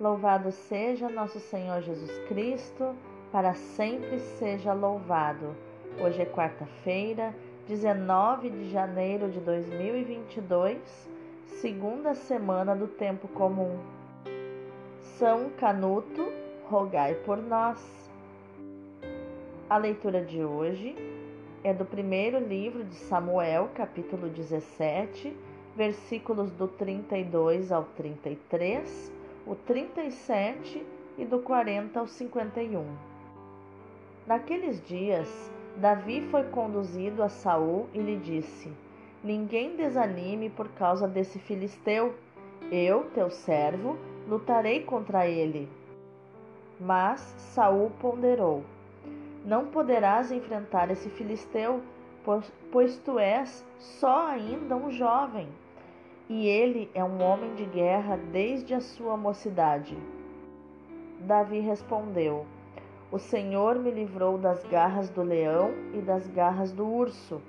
Louvado seja nosso Senhor Jesus Cristo, para sempre seja louvado. Hoje é quarta-feira, 19 de janeiro de 2022, segunda semana do tempo comum. São Canuto, rogai por nós. A leitura de hoje é do primeiro livro de Samuel, capítulo 17, versículos do 32 ao 33 o 37 e do 40 ao 51. Naqueles dias, Davi foi conduzido a Saul e lhe disse: Ninguém desanime por causa desse filisteu. Eu, teu servo, lutarei contra ele. Mas Saul ponderou: Não poderás enfrentar esse filisteu, pois tu és só ainda um jovem e ele é um homem de guerra desde a sua mocidade. Davi respondeu: O Senhor me livrou das garras do leão e das garras do urso.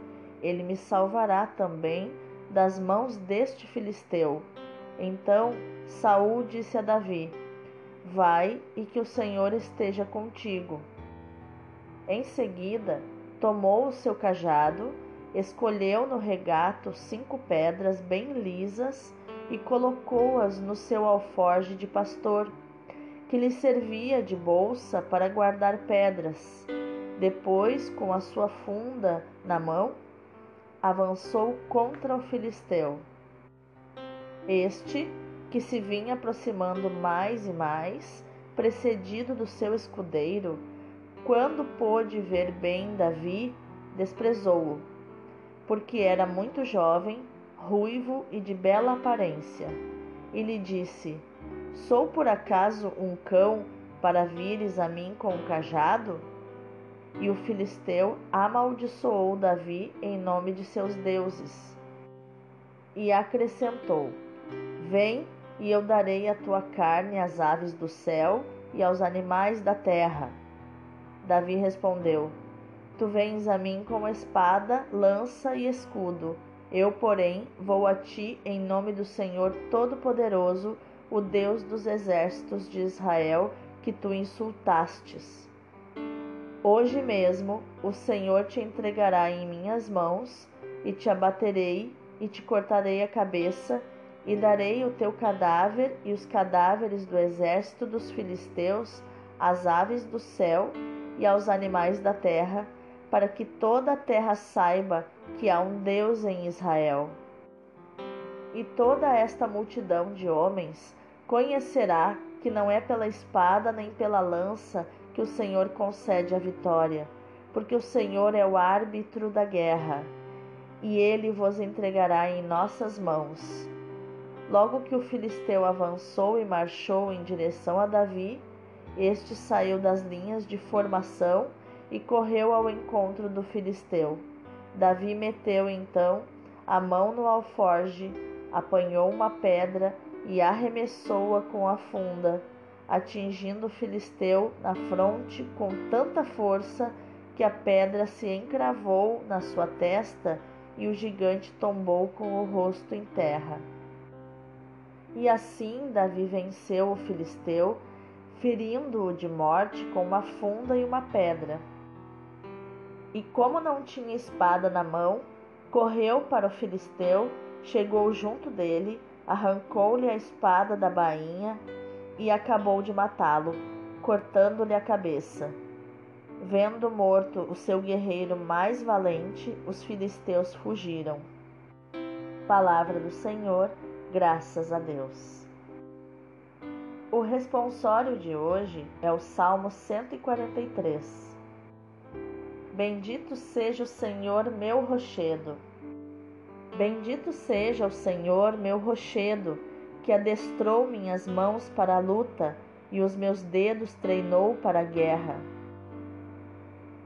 Ele me salvará também das mãos deste filisteu. Então Saul disse a Davi: Vai e que o Senhor esteja contigo. Em seguida, tomou o seu cajado Escolheu no regato cinco pedras bem lisas e colocou-as no seu alforge de pastor, que lhe servia de bolsa para guardar pedras. Depois, com a sua funda na mão, avançou contra o filisteu. Este, que se vinha aproximando mais e mais, precedido do seu escudeiro, quando pôde ver bem Davi, desprezou-o porque era muito jovem, ruivo e de bela aparência. E lhe disse: Sou por acaso um cão para vires a mim com um cajado? E o filisteu amaldiçoou Davi em nome de seus deuses. E acrescentou: Vem, e eu darei a tua carne às aves do céu e aos animais da terra. Davi respondeu: Tu vens a mim com espada, lança e escudo. Eu, porém, vou a ti em nome do Senhor Todo-Poderoso, o Deus dos exércitos de Israel, que tu insultastes. Hoje mesmo o Senhor te entregará em minhas mãos, e te abaterei, e te cortarei a cabeça, e darei o teu cadáver e os cadáveres do exército dos filisteus às aves do céu e aos animais da terra para que toda a terra saiba que há um Deus em Israel. E toda esta multidão de homens conhecerá que não é pela espada nem pela lança que o Senhor concede a vitória, porque o Senhor é o árbitro da guerra, e ele vos entregará em nossas mãos. Logo que o filisteu avançou e marchou em direção a Davi, este saiu das linhas de formação e correu ao encontro do filisteu. Davi meteu então a mão no alforge, apanhou uma pedra e arremessou-a com a funda, atingindo o filisteu na fronte com tanta força que a pedra se encravou na sua testa e o gigante tombou com o rosto em terra. E assim Davi venceu o filisteu, ferindo-o de morte com uma funda e uma pedra. E como não tinha espada na mão, correu para o filisteu, chegou junto dele, arrancou-lhe a espada da bainha e acabou de matá-lo, cortando-lhe a cabeça. Vendo morto o seu guerreiro mais valente, os filisteus fugiram. Palavra do Senhor, graças a Deus. O responsório de hoje é o Salmo 143. Bendito seja o Senhor, meu rochedo. Bendito seja o Senhor, meu rochedo, que adestrou minhas mãos para a luta e os meus dedos treinou para a guerra.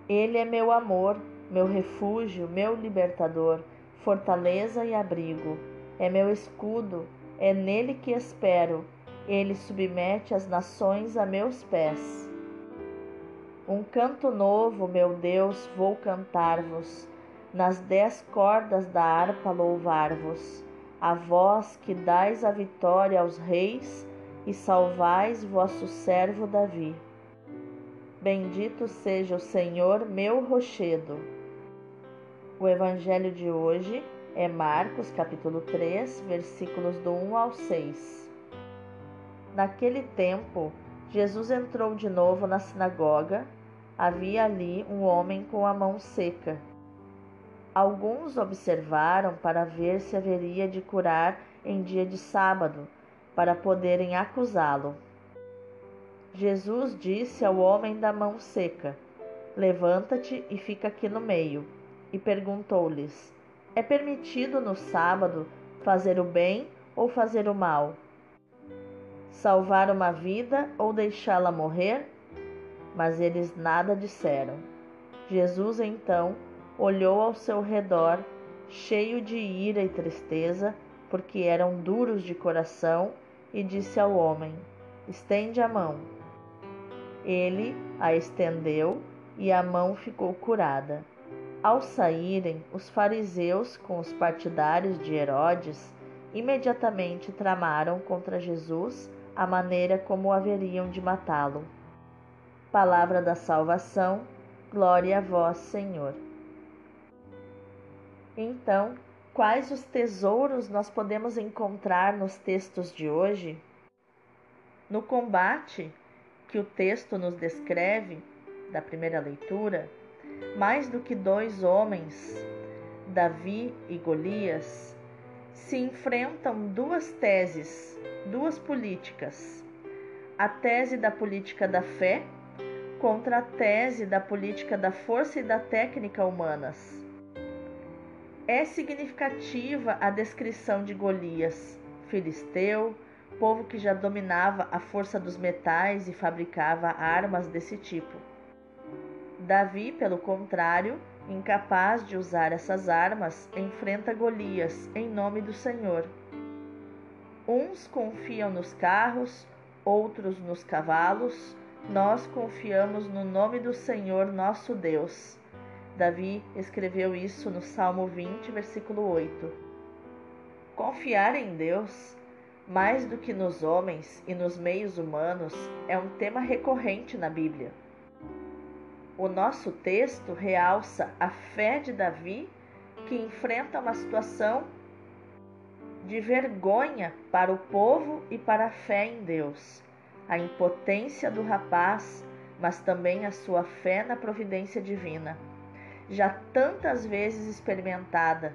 Ele é meu amor, meu refúgio, meu libertador, fortaleza e abrigo. É meu escudo, é nele que espero. Ele submete as nações a meus pés. Um canto novo, meu Deus, vou cantar-vos, nas dez cordas da harpa louvar-vos, a vós que dais a vitória aos reis e salvais vosso servo Davi. Bendito seja o Senhor, meu rochedo. O evangelho de hoje é Marcos, capítulo 3, versículos do 1 ao 6. Naquele tempo, Jesus entrou de novo na sinagoga. Havia ali um homem com a mão seca. Alguns observaram para ver se haveria de curar em dia de sábado para poderem acusá-lo. Jesus disse ao homem da mão seca: Levanta-te e fica aqui no meio. E perguntou-lhes: É permitido no sábado fazer o bem ou fazer o mal? Salvar uma vida ou deixá-la morrer? Mas eles nada disseram. Jesus então olhou ao seu redor, cheio de ira e tristeza, porque eram duros de coração e disse ao homem: Estende a mão. Ele a estendeu e a mão ficou curada. Ao saírem, os fariseus, com os partidários de Herodes, imediatamente tramaram contra Jesus a maneira como haveriam de matá-lo. Palavra da salvação, glória a vós, Senhor. Então, Quais os tesouros nós podemos encontrar nos textos de hoje? No combate que o texto nos descreve, da primeira leitura, mais do que dois homens, Davi e Golias, se enfrentam duas teses, duas políticas. A tese da política da fé contra a tese da política da força e da técnica humanas é significativa a descrição de Golias, filisteu, povo que já dominava a força dos metais e fabricava armas desse tipo. Davi, pelo contrário, incapaz de usar essas armas, enfrenta Golias em nome do Senhor. Uns confiam nos carros, outros nos cavalos, nós confiamos no nome do Senhor nosso Deus. Davi escreveu isso no Salmo 20, versículo 8. Confiar em Deus, mais do que nos homens e nos meios humanos, é um tema recorrente na Bíblia. O nosso texto realça a fé de Davi, que enfrenta uma situação de vergonha para o povo e para a fé em Deus, a impotência do rapaz, mas também a sua fé na providência divina já tantas vezes experimentada.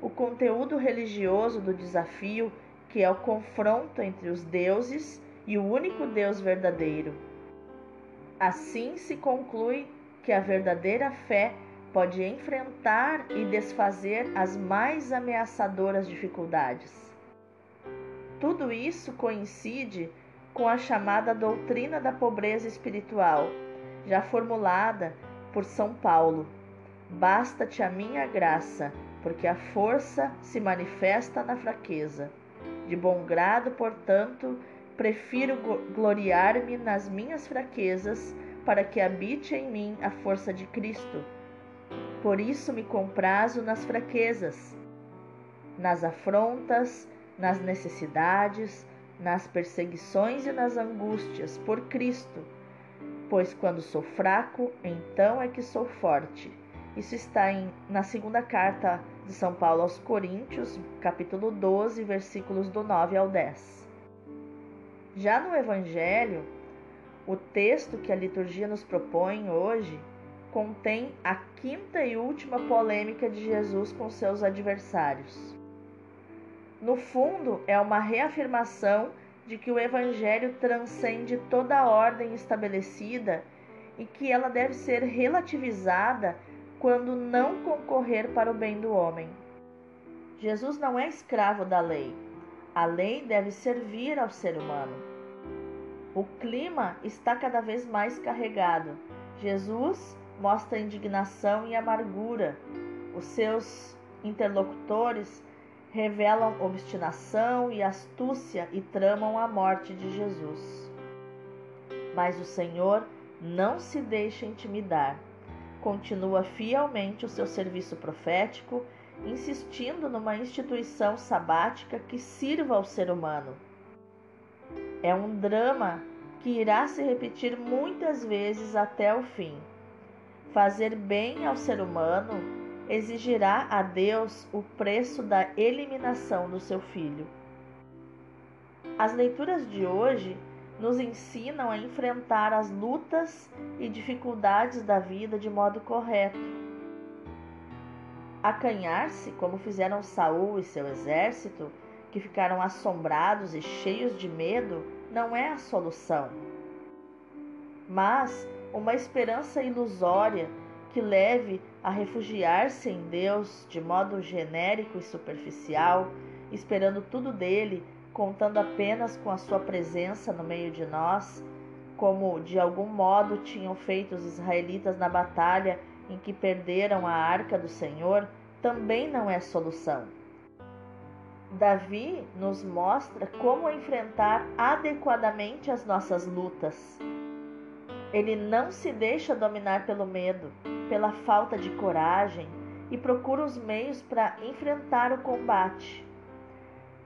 O conteúdo religioso do desafio, que é o confronto entre os deuses e o único Deus verdadeiro. Assim se conclui que a verdadeira fé pode enfrentar e desfazer as mais ameaçadoras dificuldades. Tudo isso coincide com a chamada doutrina da pobreza espiritual, já formulada por São Paulo Basta-te a minha graça, porque a força se manifesta na fraqueza. De bom grado, portanto, prefiro gloriar-me nas minhas fraquezas, para que habite em mim a força de Cristo. Por isso me comprazo nas fraquezas, nas afrontas, nas necessidades, nas perseguições e nas angústias, por Cristo. Pois quando sou fraco, então é que sou forte. Isso está em, na segunda carta de São Paulo aos Coríntios, capítulo 12, versículos do 9 ao 10. Já no Evangelho, o texto que a liturgia nos propõe hoje contém a quinta e última polêmica de Jesus com seus adversários. No fundo, é uma reafirmação de que o Evangelho transcende toda a ordem estabelecida e que ela deve ser relativizada quando não concorrer para o bem do homem. Jesus não é escravo da lei. A lei deve servir ao ser humano. O clima está cada vez mais carregado. Jesus mostra indignação e amargura. Os seus interlocutores revelam obstinação e astúcia e tramam a morte de Jesus. Mas o Senhor não se deixa intimidar continua fielmente o seu serviço profético, insistindo numa instituição sabática que sirva ao ser humano. É um drama que irá se repetir muitas vezes até o fim. Fazer bem ao ser humano exigirá a Deus o preço da eliminação do seu filho. As leituras de hoje nos ensinam a enfrentar as lutas e dificuldades da vida de modo correto. Acanhar-se, como fizeram Saul e seu exército, que ficaram assombrados e cheios de medo, não é a solução. Mas uma esperança ilusória que leve a refugiar-se em Deus de modo genérico e superficial, esperando tudo dele contando apenas com a sua presença no meio de nós, como de algum modo tinham feito os israelitas na batalha em que perderam a arca do Senhor, também não é solução. Davi nos mostra como enfrentar adequadamente as nossas lutas. Ele não se deixa dominar pelo medo, pela falta de coragem e procura os meios para enfrentar o combate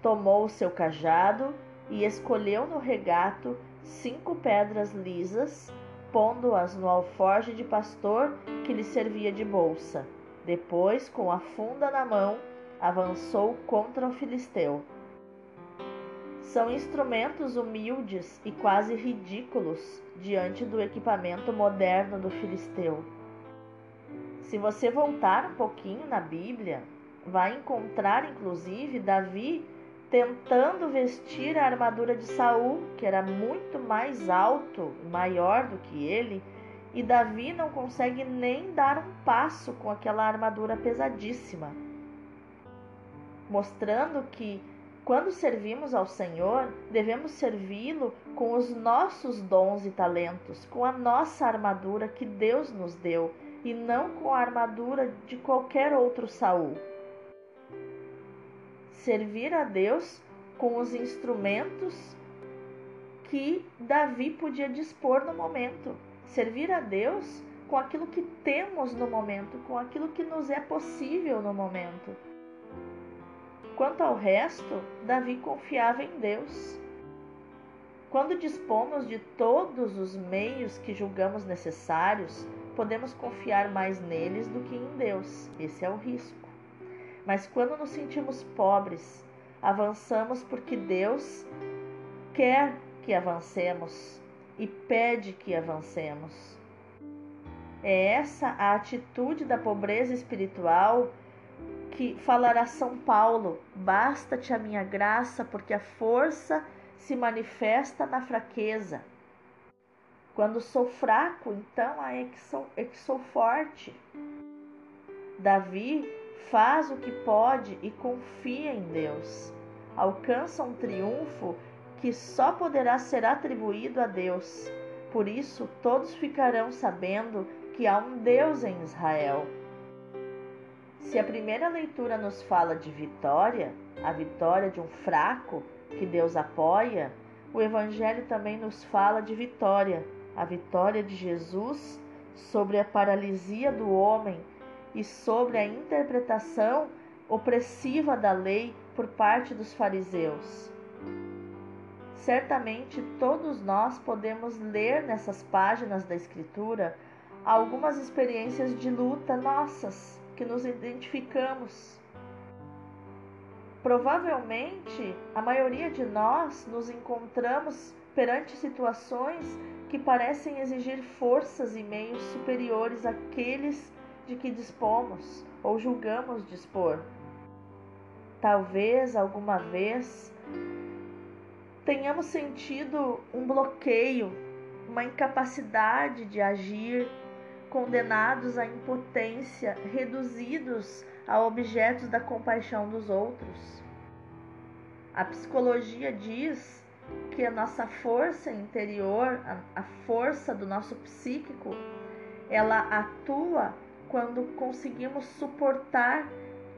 tomou o seu cajado e escolheu no regato cinco pedras lisas, pondo-as no alforje de pastor que lhe servia de bolsa. Depois, com a funda na mão, avançou contra o filisteu. São instrumentos humildes e quase ridículos diante do equipamento moderno do filisteu. Se você voltar um pouquinho na Bíblia, vai encontrar inclusive Davi tentando vestir a armadura de Saul, que era muito mais alto, maior do que ele, e Davi não consegue nem dar um passo com aquela armadura pesadíssima, mostrando que quando servimos ao Senhor, devemos servi-lo com os nossos dons e talentos, com a nossa armadura que Deus nos deu, e não com a armadura de qualquer outro Saul servir a Deus com os instrumentos que Davi podia dispor no momento. Servir a Deus com aquilo que temos no momento, com aquilo que nos é possível no momento. Quanto ao resto, Davi confiava em Deus. Quando dispomos de todos os meios que julgamos necessários, podemos confiar mais neles do que em Deus. Esse é o risco. Mas quando nos sentimos pobres, avançamos porque Deus quer que avancemos e pede que avancemos. É essa a atitude da pobreza espiritual que falará São Paulo: basta-te a minha graça, porque a força se manifesta na fraqueza. Quando sou fraco, então é que sou, é que sou forte. Davi faz o que pode e confia em Deus. Alcança um triunfo que só poderá ser atribuído a Deus. Por isso, todos ficarão sabendo que há um Deus em Israel. Se a primeira leitura nos fala de vitória, a vitória de um fraco que Deus apoia, o Evangelho também nos fala de vitória, a vitória de Jesus sobre a paralisia do homem e sobre a interpretação opressiva da lei por parte dos fariseus. Certamente todos nós podemos ler nessas páginas da Escritura algumas experiências de luta nossas que nos identificamos. Provavelmente a maioria de nós nos encontramos perante situações que parecem exigir forças e meios superiores àqueles de que dispomos ou julgamos dispor. Talvez alguma vez tenhamos sentido um bloqueio, uma incapacidade de agir, condenados à impotência, reduzidos a objetos da compaixão dos outros. A psicologia diz que a nossa força interior, a, força do nosso psíquico, ela atua quando conseguimos suportar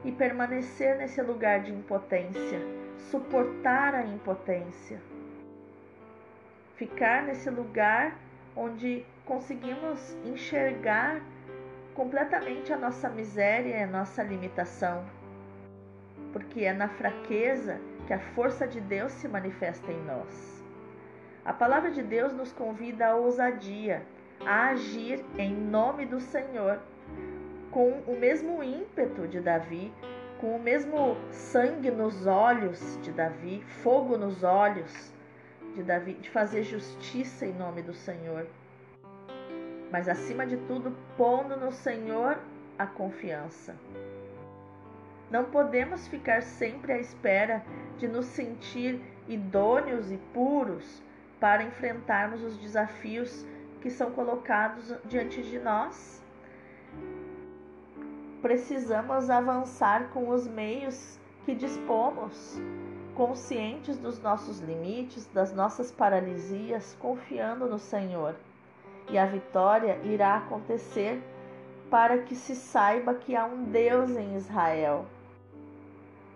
e permanecer nesse lugar de impotência, suportar a impotência, ficar nesse lugar onde conseguimos enxergar completamente a nossa miséria e a nossa limitação, porque é na fraqueza que a força de Deus se manifesta em nós. A palavra de Deus nos convida à ousadia, a agir em nome do Senhor, com o mesmo ímpeto de Davi, com o mesmo sangue nos olhos de Davi, fogo nos olhos de Davi, de fazer justiça em nome do Senhor. Mas acima de tudo, pondo no Senhor a confiança. Não podemos ficar sempre à espera de nos sentir idôneos e puros para enfrentarmos os desafios que são colocados diante de nós. Precisamos avançar com os meios que dispomos, conscientes dos nossos limites, das nossas paralisias, confiando no Senhor. E a vitória irá acontecer para que se saiba que há um Deus em Israel.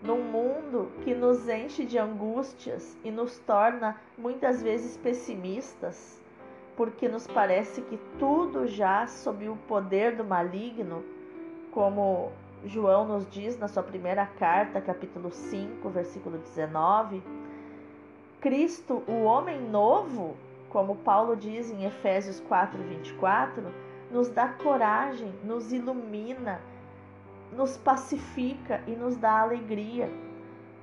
Num mundo que nos enche de angústias e nos torna muitas vezes pessimistas, porque nos parece que tudo já sob o poder do maligno, como João nos diz na sua primeira carta, capítulo 5, versículo 19. Cristo, o homem novo, como Paulo diz em Efésios 4, 24, nos dá coragem, nos ilumina, nos pacifica e nos dá alegria.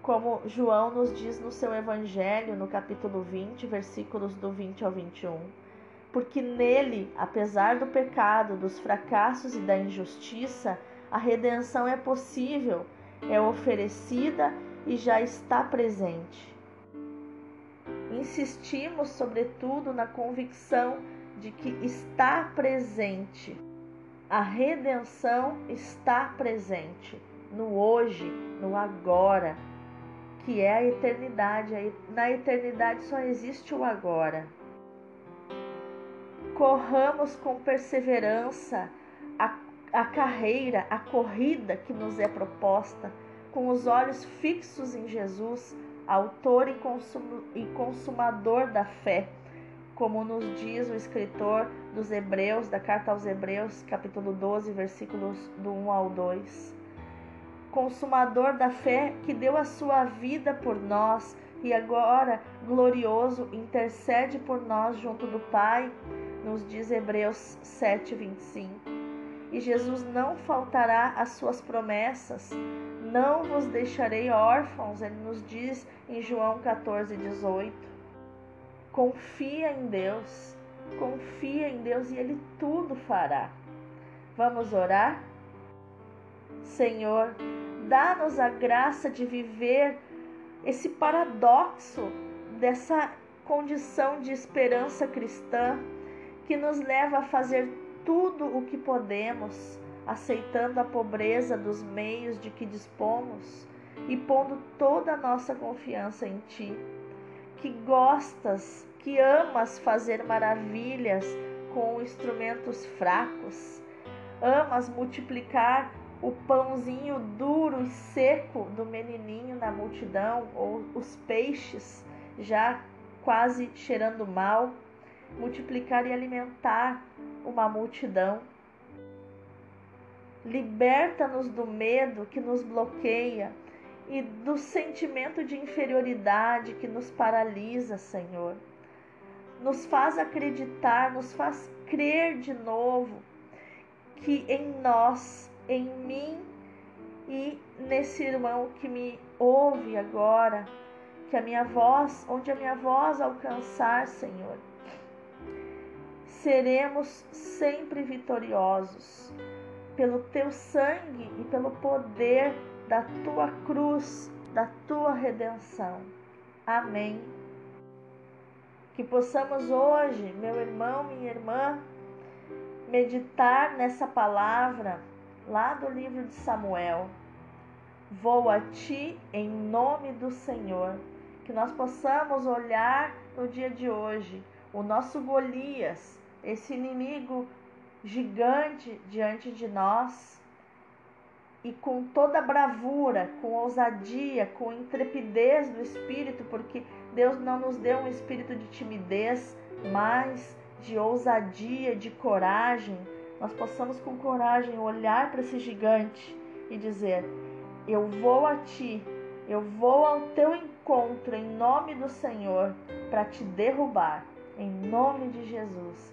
Como João nos diz no seu Evangelho, no capítulo 20, versículos do 20 ao 21 porque nele, apesar do pecado, dos fracassos e da injustiça, a redenção é possível, é oferecida e já está presente. Insistimos, sobretudo, na convicção de que está presente. A redenção está presente no hoje, no agora, que é a eternidade. Na eternidade só existe o agora corramos com perseverança a, a carreira, a corrida que nos é proposta, com os olhos fixos em Jesus, autor e, consum, e consumador da fé, como nos diz o escritor dos Hebreus, da carta aos Hebreus, capítulo 12, versículos do 1 ao 2. Consumador da fé que deu a sua vida por nós e agora, glorioso, intercede por nós junto do Pai nos diz Hebreus 7:25. E Jesus não faltará às suas promessas, não vos deixarei órfãos, ele nos diz em João 14:18. Confia em Deus, confia em Deus e ele tudo fará. Vamos orar? Senhor, dá-nos a graça de viver esse paradoxo dessa condição de esperança cristã que nos leva a fazer tudo o que podemos, aceitando a pobreza dos meios de que dispomos e pondo toda a nossa confiança em Ti, que gostas, que amas fazer maravilhas com instrumentos fracos, amas multiplicar o pãozinho duro e seco do menininho na multidão, ou os peixes já quase cheirando mal multiplicar e alimentar uma multidão. Liberta-nos do medo que nos bloqueia e do sentimento de inferioridade que nos paralisa, Senhor. Nos faz acreditar, nos faz crer de novo que em nós, em mim e nesse irmão que me ouve agora, que a minha voz, onde a minha voz alcançar, Senhor, seremos sempre vitoriosos pelo teu sangue e pelo poder da tua cruz, da tua redenção. Amém. Que possamos hoje, meu irmão, minha irmã, meditar nessa palavra lá do livro de Samuel. Vou a ti em nome do Senhor. Que nós possamos olhar no dia de hoje o nosso Golias esse inimigo gigante diante de nós e com toda bravura, com ousadia, com intrepidez do espírito, porque Deus não nos deu um espírito de timidez, mas de ousadia, de coragem. Nós possamos com coragem olhar para esse gigante e dizer: Eu vou a ti, eu vou ao teu encontro em nome do Senhor para te derrubar. Em nome de Jesus,